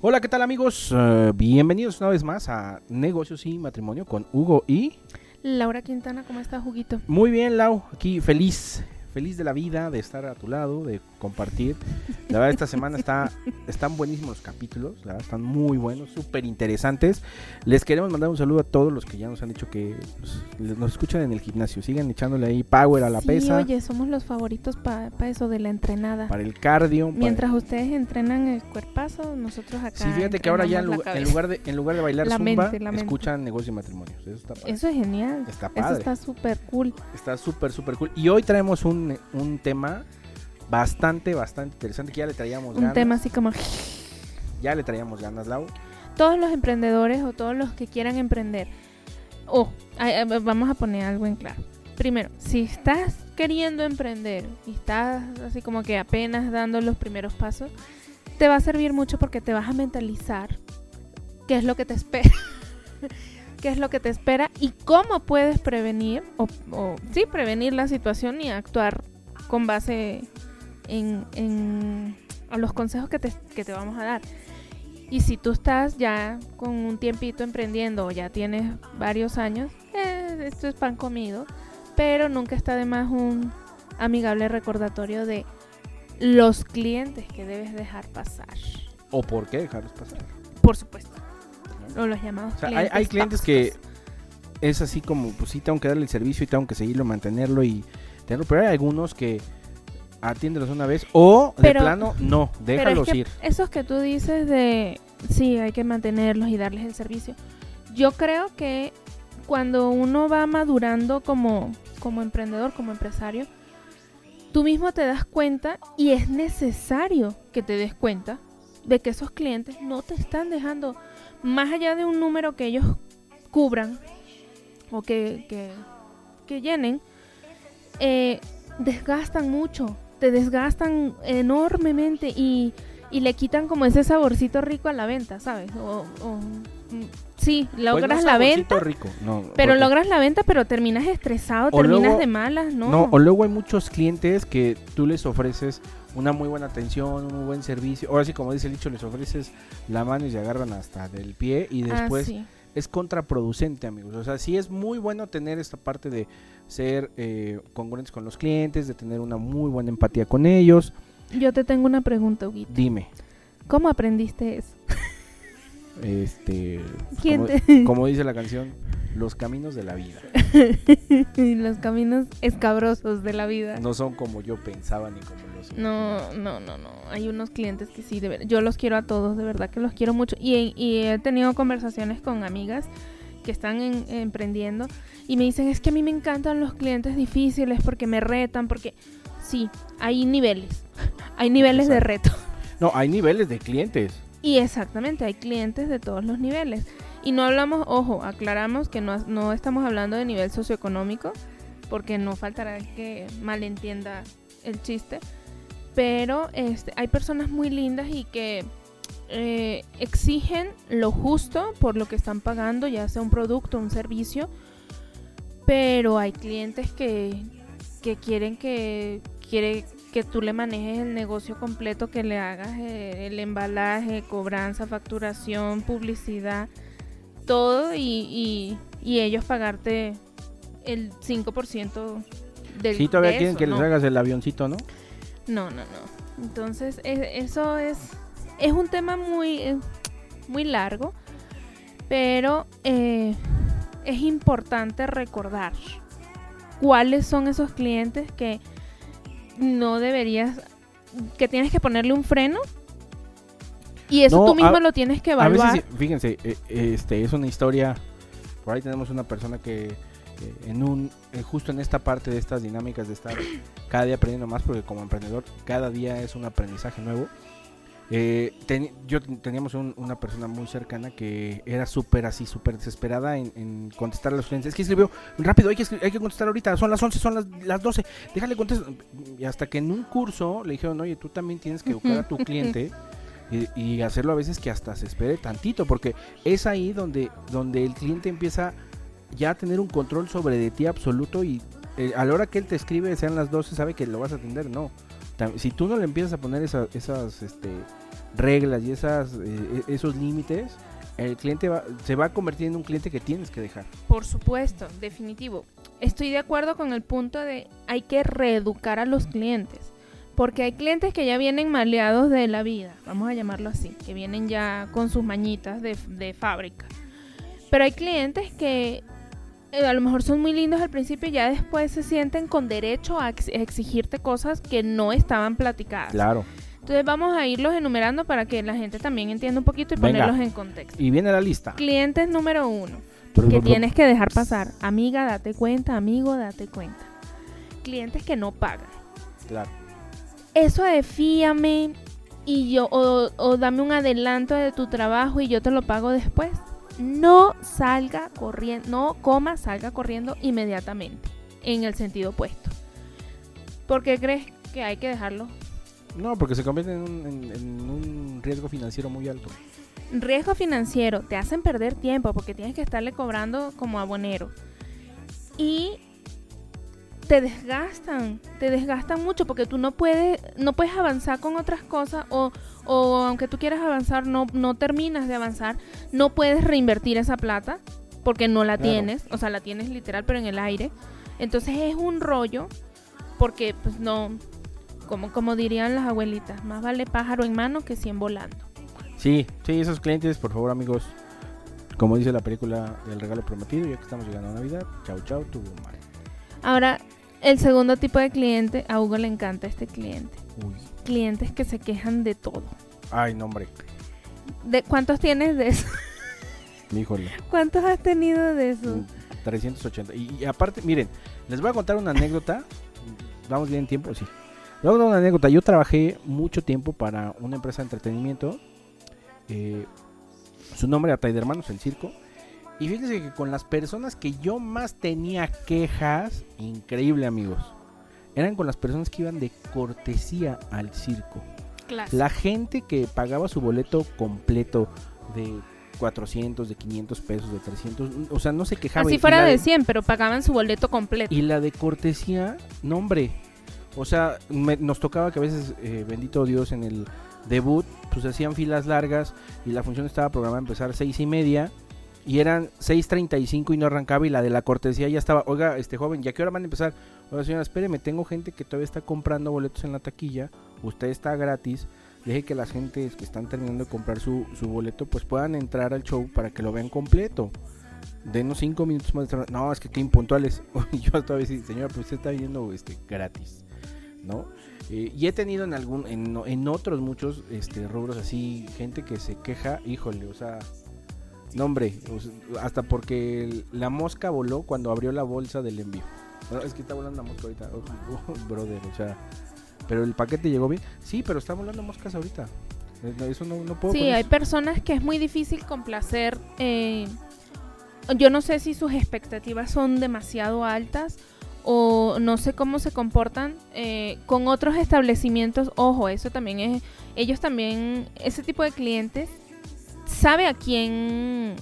Hola, ¿qué tal amigos? Uh, bienvenidos una vez más a Negocios y Matrimonio con Hugo y... Laura Quintana, ¿cómo estás, Juguito? Muy bien, Lau, aquí feliz, feliz de la vida, de estar a tu lado, de compartir. La verdad, esta semana está, están buenísimos los capítulos, la verdad, están muy buenos, súper interesantes. Les queremos mandar un saludo a todos los que ya nos han dicho que pues, nos escuchan en el gimnasio. Sigan echándole ahí power a la sí, pesa. oye, somos los favoritos para eso de la entrenada. Para el cardio. Mientras ustedes entrenan el cuerpazo, nosotros acá. Sí, fíjate que ahora ya en, lugar, en lugar de, en lugar de bailar La zumba, mente, la mente. escuchan negocios y matrimonios. Eso está padre. Eso es genial. Está Eso padre. está súper cool. Está súper, súper cool. Y hoy traemos un, un tema bastante, bastante interesante que ya le traíamos Un ganas. tema así como Ya le traíamos ganas, Lau. todos los emprendedores o todos los que quieran emprender. O ay, ay, vamos a poner algo en claro. Primero, si estás queriendo emprender y estás así como que apenas dando los primeros pasos, te va a servir mucho porque te vas a mentalizar qué es lo que te espera. qué es lo que te espera y cómo puedes prevenir o, o sí, prevenir la situación y actuar con base en, en a los consejos que te, que te vamos a dar. Y si tú estás ya con un tiempito emprendiendo o ya tienes varios años, eh, esto es pan comido, pero nunca está de más un amigable recordatorio de los clientes que debes dejar pasar. ¿O por qué dejarlos pasar? Por supuesto. O los llamados O sea, hay, clientes. hay clientes que es así como, pues sí, tengo que darle el servicio y tengo que seguirlo, mantenerlo y tenerlo. Pero hay algunos que atiéndelos una vez o de plano, no, es déjalos que ir. Esos que tú dices de sí, hay que mantenerlos y darles el servicio. Yo creo que cuando uno va madurando como, como emprendedor, como empresario, tú mismo te das cuenta y es necesario que te des cuenta de que esos clientes no te están dejando más allá de un número que ellos cubran o que, que, que llenen, eh, desgastan mucho, te desgastan enormemente y, y le quitan como ese saborcito rico a la venta, ¿sabes? O, o, mm, sí, logras la venta, rico, no, pero porque- logras la venta, pero terminas estresado, O terminas luego- de malas, ¿no? No, o luego hay muchos clientes que tú les ofreces una muy buena atención, un muy buen servicio. Ahora sí, como dice el dicho, les ofreces la mano y se agarran hasta del pie y Ah, después sí. Es contraproducente, amigos. O sea, sí es muy bueno tener esta parte de ser eh, congruentes con los clientes, de tener una muy buena empatía con ellos. Yo te tengo una pregunta, Huguito. Dime, ¿Cómo aprendiste eso? este, ¿Quién como, te- como dice la canción, los caminos de la vida Los caminos escabrosos de la vida. no son como yo pensaba ni como los No, no, no, no. Hay unos clientes que sí, de ver- yo los quiero a todos, de verdad que los quiero mucho. Y, y he tenido conversaciones con amigas que están en- emprendiendo y me dicen, es que a mí me encantan los clientes difíciles porque me retan, porque sí, hay niveles, hay niveles de reto. No, hay niveles de clientes. Y exactamente, hay clientes de todos los niveles. Y no hablamos, ojo, aclaramos que no, no estamos hablando de nivel socioeconómico, porque no faltará que malentienda el chiste. Pero este, hay personas muy lindas y que eh, exigen lo justo por lo que están pagando, ya sea un producto, un servicio. Pero hay clientes que, que quieren que quiere que tú le manejes el negocio completo, que le hagas eh, el embalaje, cobranza, facturación, publicidad, todo y, y, y ellos pagarte el 5% del Sí, todavía de quieren eso, que les hagas el avioncito, ¿no? No, no, no. Entonces, e- eso es, es un tema muy, eh, muy largo, pero eh, es importante recordar cuáles son esos clientes que no deberías, que tienes que ponerle un freno. Y eso No, tú mismo a- lo tienes que A evaluar. veces, sí, fíjense, eh, este es una historia. Por ahí tenemos una persona que eh, en un eh, justo en esta parte de estas dinámicas de estar cada día aprendiendo más, porque como emprendedor cada día es un aprendizaje nuevo. Eh, ten- yo ten- teníamos un- una persona muy cercana que era súper así, súper desesperada en, en contestar a los clientes. Es que escribió rápido, hay que, hay que contestar ahorita, son las 11, son las, las 12, déjale contestar. Y hasta que en un curso le dijeron, oye, tú también tienes que educar a tu cliente y, y hacerlo a veces que hasta se espere tantito, porque es ahí donde, donde el cliente empieza ya tener un control sobre de ti absoluto y eh, a la hora que él te escribe, sean las 12, sabe que lo vas a atender, no. si tú no le empiezas a poner esa- esas este, reglas y esas, eh, e- esos límites, el cliente va- se va a convertir en un cliente que tienes que dejar. Por supuesto, definitivo. Estoy de acuerdo con el punto de hay que reeducar a los clientes. Porque hay clientes que ya vienen maleados de la vida, vamos a llamarlo así, que vienen ya con sus mañitas de fábrica. Pero hay clientes que eh, a lo mejor son muy lindos al principio y ya después se sienten con derecho a ex- exigirte cosas que no estaban platicadas. Claro. Entonces vamos a irlos enumerando para que la gente también entienda un poquito y Venga. ponerlos en contexto. Y viene la lista. Clientes número uno que tienes que dejar pasar. Amiga, date cuenta, amigo, date cuenta. Clientes que no pagan. Claro. Eso de fíame y yo, o, o dame un adelanto de tu trabajo y yo te lo pago después. No salga corriendo, no coma, salga corriendo inmediatamente, en el sentido opuesto. ¿Por qué crees que hay que dejarlo? No, porque se convierte en un, en- en un riesgo financiero muy alto. Riesgo financiero, te hacen perder tiempo porque tienes que estarle cobrando como abonero. Y te desgastan, te desgastan mucho porque tú no puedes, no puedes avanzar con otras cosas o, o aunque tú quieras avanzar, no, no terminas de avanzar, no puedes reinvertir esa plata porque no la Claro. tienes, o sea, la tienes literal pero en el aire. Entonces es un rollo porque pues no, como, como dirían las abuelitas, más vale pájaro en mano que cien volando. Sí, sí, esos clientes, por favor, amigos. Como dice la película El regalo prometido, ya que estamos llegando a Navidad. Chau, chau, tu madre. Ahora, el segundo tipo de cliente, a Hugo le encanta este cliente. Uy. Clientes que se quejan de todo. Ay, no, hombre. ¿De ¿Cuántos tienes de eso? Híjole. ¿Cuántos has tenido de eso? 380. Y, y aparte, miren, les voy a contar una anécdota. Vamos bien en tiempo, sí. Les voy a contar una anécdota. Yo trabajé mucho tiempo para una empresa de entretenimiento. eh, su nombre era Tide Hermanos, el circo. Y fíjense que con las personas que yo más tenía quejas, increíble amigos, eran con las personas que iban de cortesía al circo. Clase. La gente que pagaba su boleto completo de 400, de 500 pesos, de 300, o sea, no se quejaba. Así fuera de 100, pero pagaban su boleto completo. y la de cortesía, no hombre. O sea, me- nos tocaba que a veces, eh, bendito Dios, en el debut, pues hacían filas largas y la función estaba programada a empezar seis y media y eran 6.35 y no arrancaba y la de la cortesía ya estaba, oiga, este joven, ¿ya qué hora van a empezar? Oiga señora, espéreme, tengo gente que todavía está comprando boletos en la taquilla, usted está gratis, deje que las gentes que están terminando de comprar su, su boleto pues puedan entrar al show para que lo vean completo. Denos cinco minutos más de No, es que qué impuntuales. Yo todavía sí, señora, pues usted está viendo este, gratis, ¿no? Eh, y he tenido en algún, en, en otros muchos este, rubros así, gente que se queja, híjole, o sea, no hombre, sea, hasta porque la mosca voló cuando abrió la bolsa del envío. No, es que está volando la mosca ahorita, oh, oh, brother, o sea, pero el paquete llegó bien. Sí, pero está volando moscas ahorita. Eh, Eso no, no puedo. Sí, hay eso. personas que es muy difícil complacer. eh, yo no sé si sus expectativas son demasiado altas o no sé cómo se comportan eh, con otros establecimientos. Ojo, eso también es. Ellos también, ese tipo de clientes, sabe a quién.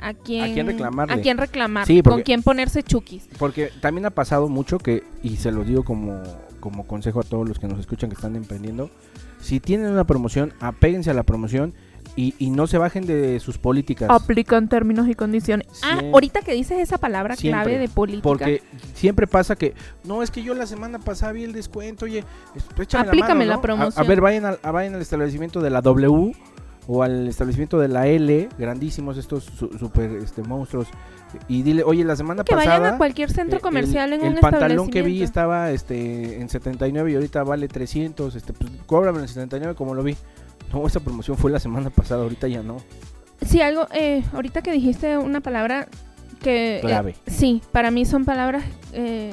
A quién, quién reclamarle. a quién reclamar, Sí, con quién ponerse chukis. Porque también ha pasado mucho que, y se lo digo como, como consejo a todos los que nos escuchan que están emprendiendo, si tienen una promoción, apéguense a la promoción y, y no se bajen de sus políticas. Aplican términos y condiciones. Ah, ahorita que dices esa palabra Siempre. clave de política. Porque siempre pasa que, no, es que yo la semana pasada vi el descuento, oye, échame Aplícame la, la mano, ¿no? A- promoción. A, ver, vayan al, a- vayan al establecimiento de la W o al establecimiento de la L, grandísimos estos su- super este, monstruos, y dile, oye, la semana que pasada... vayan a cualquier centro eh, comercial el, en el un pantalón que vi estaba este en 79 y ahorita vale 300 este pues cóbrame en 79 como lo vi no esa promoción fue la semana pasada ahorita ya no Sí, algo, eh, ahorita que dijiste una palabra que... eh, Clave. sí, para mí son palabras eh,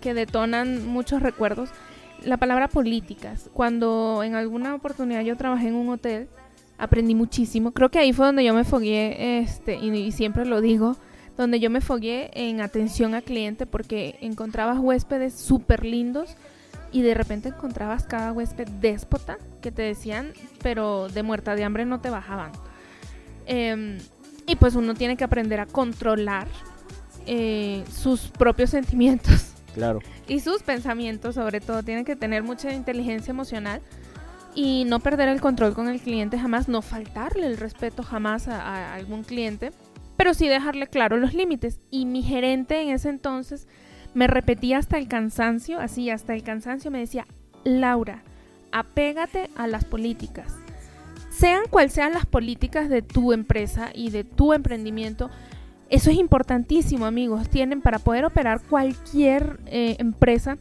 que detonan muchos recuerdos. La palabra políticas. Cuando en alguna oportunidad yo trabajé en un hotel, aprendí muchísimo. Creo que ahí fue donde yo me fogué, este, y, y siempre lo digo, donde yo me fogué en atención al cliente porque encontrabas huéspedes súper lindos y de repente encontrabas cada huésped déspota que te decían, pero de muerta de hambre no te bajaban. Em, y pues uno tiene que aprender a controlar eh, sus propios sentimientos Claro. y sus pensamientos sobre todo. Tienen que tener mucha inteligencia emocional y no perder el control con el cliente jamás, no faltarle el respeto jamás a, algún cliente, pero sí dejarle claro los límites. Y mi gerente en ese entonces me repetía hasta el cansancio, así hasta el cansancio me decía, Laura, apégate a las políticas. Sean cual sean las políticas de tu empresa y de tu emprendimiento, eso es importantísimo, amigos. Tienen para poder operar cualquier eh, empresa,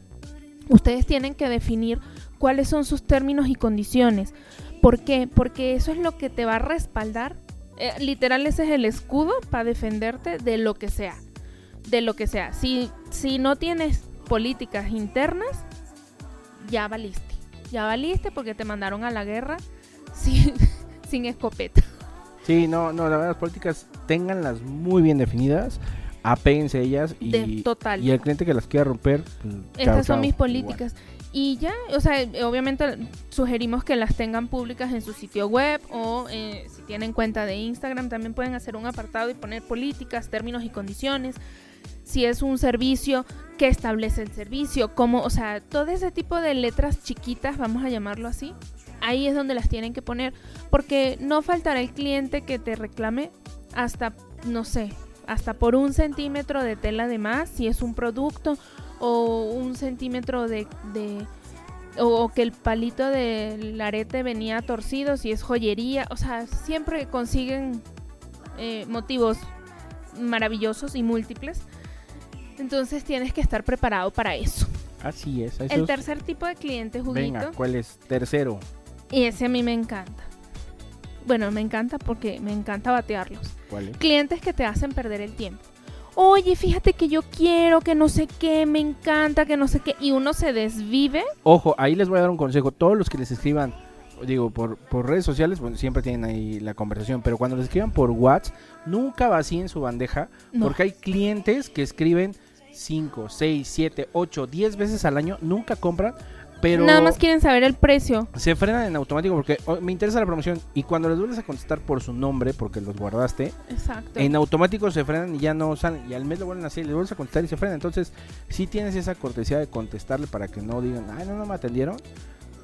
ustedes tienen que definir cuáles son sus términos y condiciones. ¿Por qué? Porque eso es lo que te va a respaldar. Eh, literal, ese es el escudo para defenderte de lo que sea. De lo que sea. Si, si no tienes políticas internas, ya valiste. Ya valiste porque te mandaron a la guerra sin, sin escopeta. Sí, no, no, la verdad, las políticas tenganlas muy bien definidas, apéguense a ellas y, De- total. y el cliente que las quiera romper, pues, Estas chao, son chao, mis igual. políticas. Y ya, o sea, obviamente sugerimos que las tengan públicas en su sitio web o eh, si tienen cuenta de Instagram también pueden hacer un apartado y poner políticas, términos y condiciones. Si es un servicio, que establece el servicio, cómo, o sea, todo ese tipo de letras chiquitas, vamos a llamarlo así, ahí es donde las tienen que poner, porque no faltará el cliente que te reclame hasta, no sé, hasta por un centímetro de tela de más, si es un producto, o un centímetro de, de- o, o que el palito del arete venía torcido, si es joyería, o sea, siempre consiguen eh, motivos maravillosos y múltiples. Entonces tienes que estar preparado para eso. Así es, eso El tercer tipo de cliente, Juguito, Venga, ¿cuál es? Tercero. y ese a mí me encanta. Bueno, me encanta porque me encanta batearlos. ¿Cuál es? Clientes que te hacen perder el tiempo. Oye, fíjate que yo quiero, que no sé qué, me encanta, que no sé qué. Y uno se desvive. Ojo, ahí les voy a dar un consejo. Todos los que les escriban, digo, por, por redes sociales, bueno, siempre tienen ahí la conversación, pero cuando les escriban por WhatsApp, nunca vacíen su bandeja, No. porque hay clientes que escriben 5, 6, 7, 8, 10 veces al año, nunca compran, pero Nada más quieren saber el precio. se frenan en automático porque "Oh, me interesa la promoción y cuando les vuelves a contestar por su nombre, porque los guardaste, Exacto. en automático se frenan y ya no salen. Y al mes lo vuelven a hacer y le vuelves a contestar y se frenan. Entonces, sí tienes esa cortesía de contestarle para que no digan, ay, no, no me atendieron.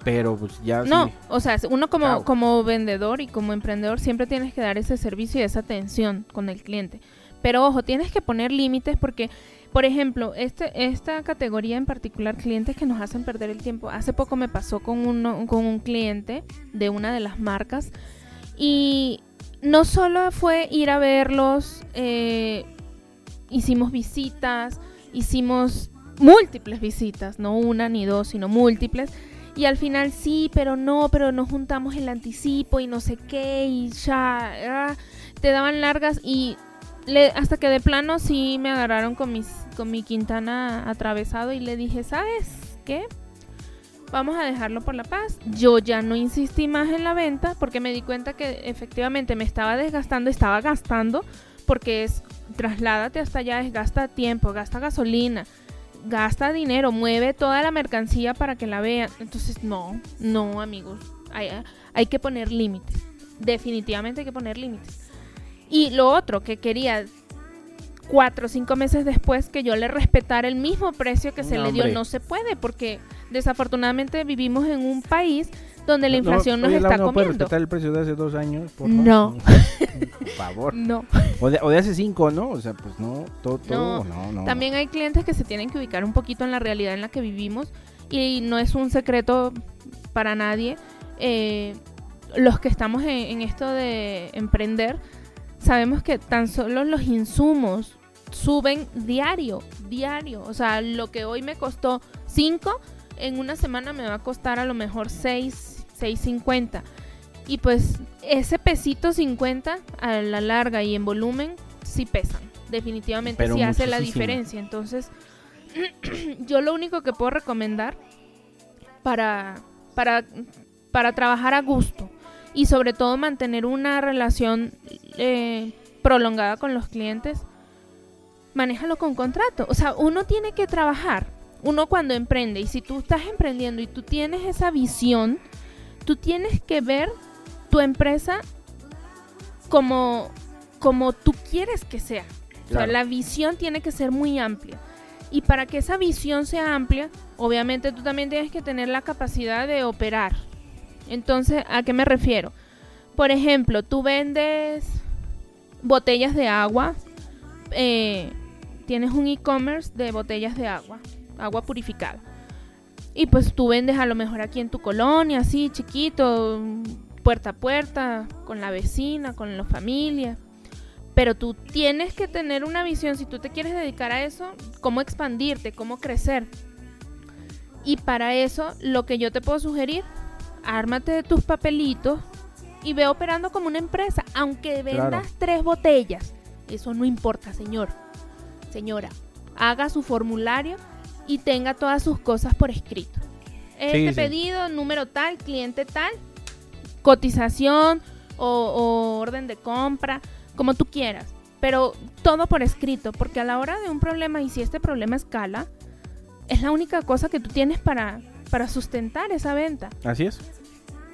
Pero pues ya No, sí. o sea, uno como, Chao. como vendedor y como emprendedor siempre tienes que dar ese servicio y esa atención con el cliente. Pero ojo, tienes que poner límites porque, por ejemplo, este, esta categoría en particular, clientes que nos hacen perder el tiempo. Hace poco me pasó con, uno, con un cliente de una de las marcas y no solo fue ir a verlos, eh, hicimos visitas, hicimos múltiples visitas, no una ni dos, sino múltiples. Y al final sí, pero no, pero nos juntamos el anticipo y no sé qué y ya ah, te daban largas y le, hasta que de plano sí me agarraron con mis con mi Quintana atravesado y le dije, "¿Sabes qué? Vamos a dejarlo por la paz." Yo ya no insistí más en la venta porque me di cuenta que efectivamente me estaba desgastando, estaba gastando porque es trasládate hasta allá, es gasta tiempo, gasta gasolina, gasta dinero, mueve toda la mercancía para que la vean. Entonces, no, no, amigos. Hay, hay que poner límites. Definitivamente hay que poner límites. Y lo otro que quería cuatro o cinco meses después que yo le respetara el mismo precio que se No, le dio, hombre. no se puede porque desafortunadamente vivimos en un país donde la No, inflación nos oye, está ¿no comiendo. respetar el precio de hace dos años? Por No. Por favor. No. O de, o de hace cinco, ¿no? O sea, pues no, todo, todo, no, no. También hay clientes que se tienen que ubicar un poquito en la realidad en la que vivimos y no es un secreto para nadie. eh, los que estamos en, en esto de emprender, sabemos que tan solo los insumos suben diario, diario. O sea, lo que hoy me costó 5, en una semana me va a costar a lo mejor 6, 6.50. Y pues ese pesito 50 a la larga y en volumen sí pesan. Definitivamente Pero sí hace la diferencia. Entonces, yo lo único que puedo recomendar para, para, para trabajar a gusto y sobre todo mantener una relación eh, prolongada con los clientes, manéjalo con contrato. O sea, uno tiene que trabajar. Uno cuando emprende, y si tú estás emprendiendo y tú tienes esa visión, tú tienes que ver tu empresa como, como tú quieres que sea. O sea, la visión tiene que ser muy amplia. Y para que esa visión sea amplia, obviamente tú también tienes que tener la capacidad de operar. Entonces, ¿a qué me refiero? Por ejemplo, tú vendes botellas de agua, eh, tienes un e-commerce de botellas de agua, agua purificada. Y pues tú vendes a lo mejor aquí en tu colonia, así chiquito, puerta a puerta, con la vecina, con la familia. Pero tú tienes que tener una visión, si tú te quieres dedicar a eso, cómo expandirte, cómo crecer. Y para eso, lo que yo te puedo sugerir, ármate de tus papelitos y ve operando como una empresa, aunque vendas Claro. tres botellas. Eso no importa, señor. Señora, haga su formulario y tenga todas sus cosas por escrito. Este sí. pedido, número tal, cliente tal, cotización o, o orden de compra, como tú quieras. Pero todo por escrito, porque a la hora de un problema, y si este problema escala, es la única cosa que tú tienes para, para sustentar esa venta. Así es.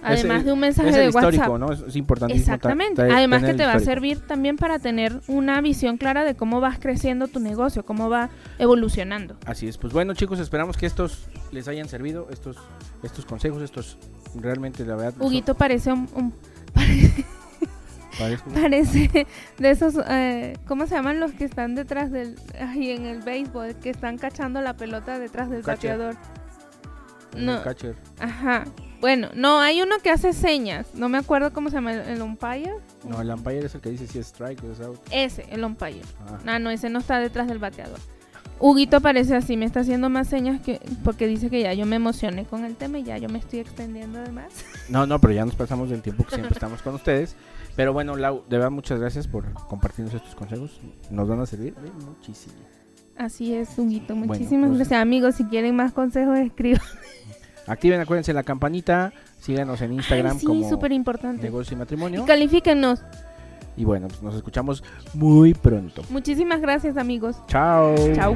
Además de un mensaje es de el histórico, WhatsApp. ¿no? Es, ta- Exactamente. ta- Además que te va a servir también para tener una visión clara de cómo vas creciendo tu negocio, cómo va evolucionando. Así es, pues bueno chicos, esperamos que estos les hayan servido, estos, estos consejos, estos realmente la verdad. son- Huguito parece un, un- parezco- parece de esos, eh, ¿cómo se llaman los que están detrás del, ahí en el béisbol, que están cachando la pelota detrás del Catcher. bateador? No, catcher. ajá. Bueno, no, hay uno que hace señas, no me acuerdo cómo se llama, el, el umpire. No, el umpire es el que dice si es strike o es out. Ese, el umpire. Ah, no, ese no está detrás del bateador. Huguito parece así, me está haciendo más señas que porque dice que ya yo me emocioné con el tema y ya yo me estoy extendiendo de más. No, no, pero ya nos pasamos del tiempo que siempre estamos con ustedes. Pero bueno, Lau, de verdad muchas gracias por compartirnos estos consejos. Nos van a servir muchísimo. Así es, Huguito. Bueno, Muchísimas pues- gracias, amigos. Si quieren más consejos, escriban. Activen, acuérdense la campanita, síganos en Instagram Ay, sí, como súper importante. Negocio y Matrimonio. Y califíquennos. Y bueno, pues nos escuchamos muy pronto. Muchísimas gracias, amigos. Chao. Chao.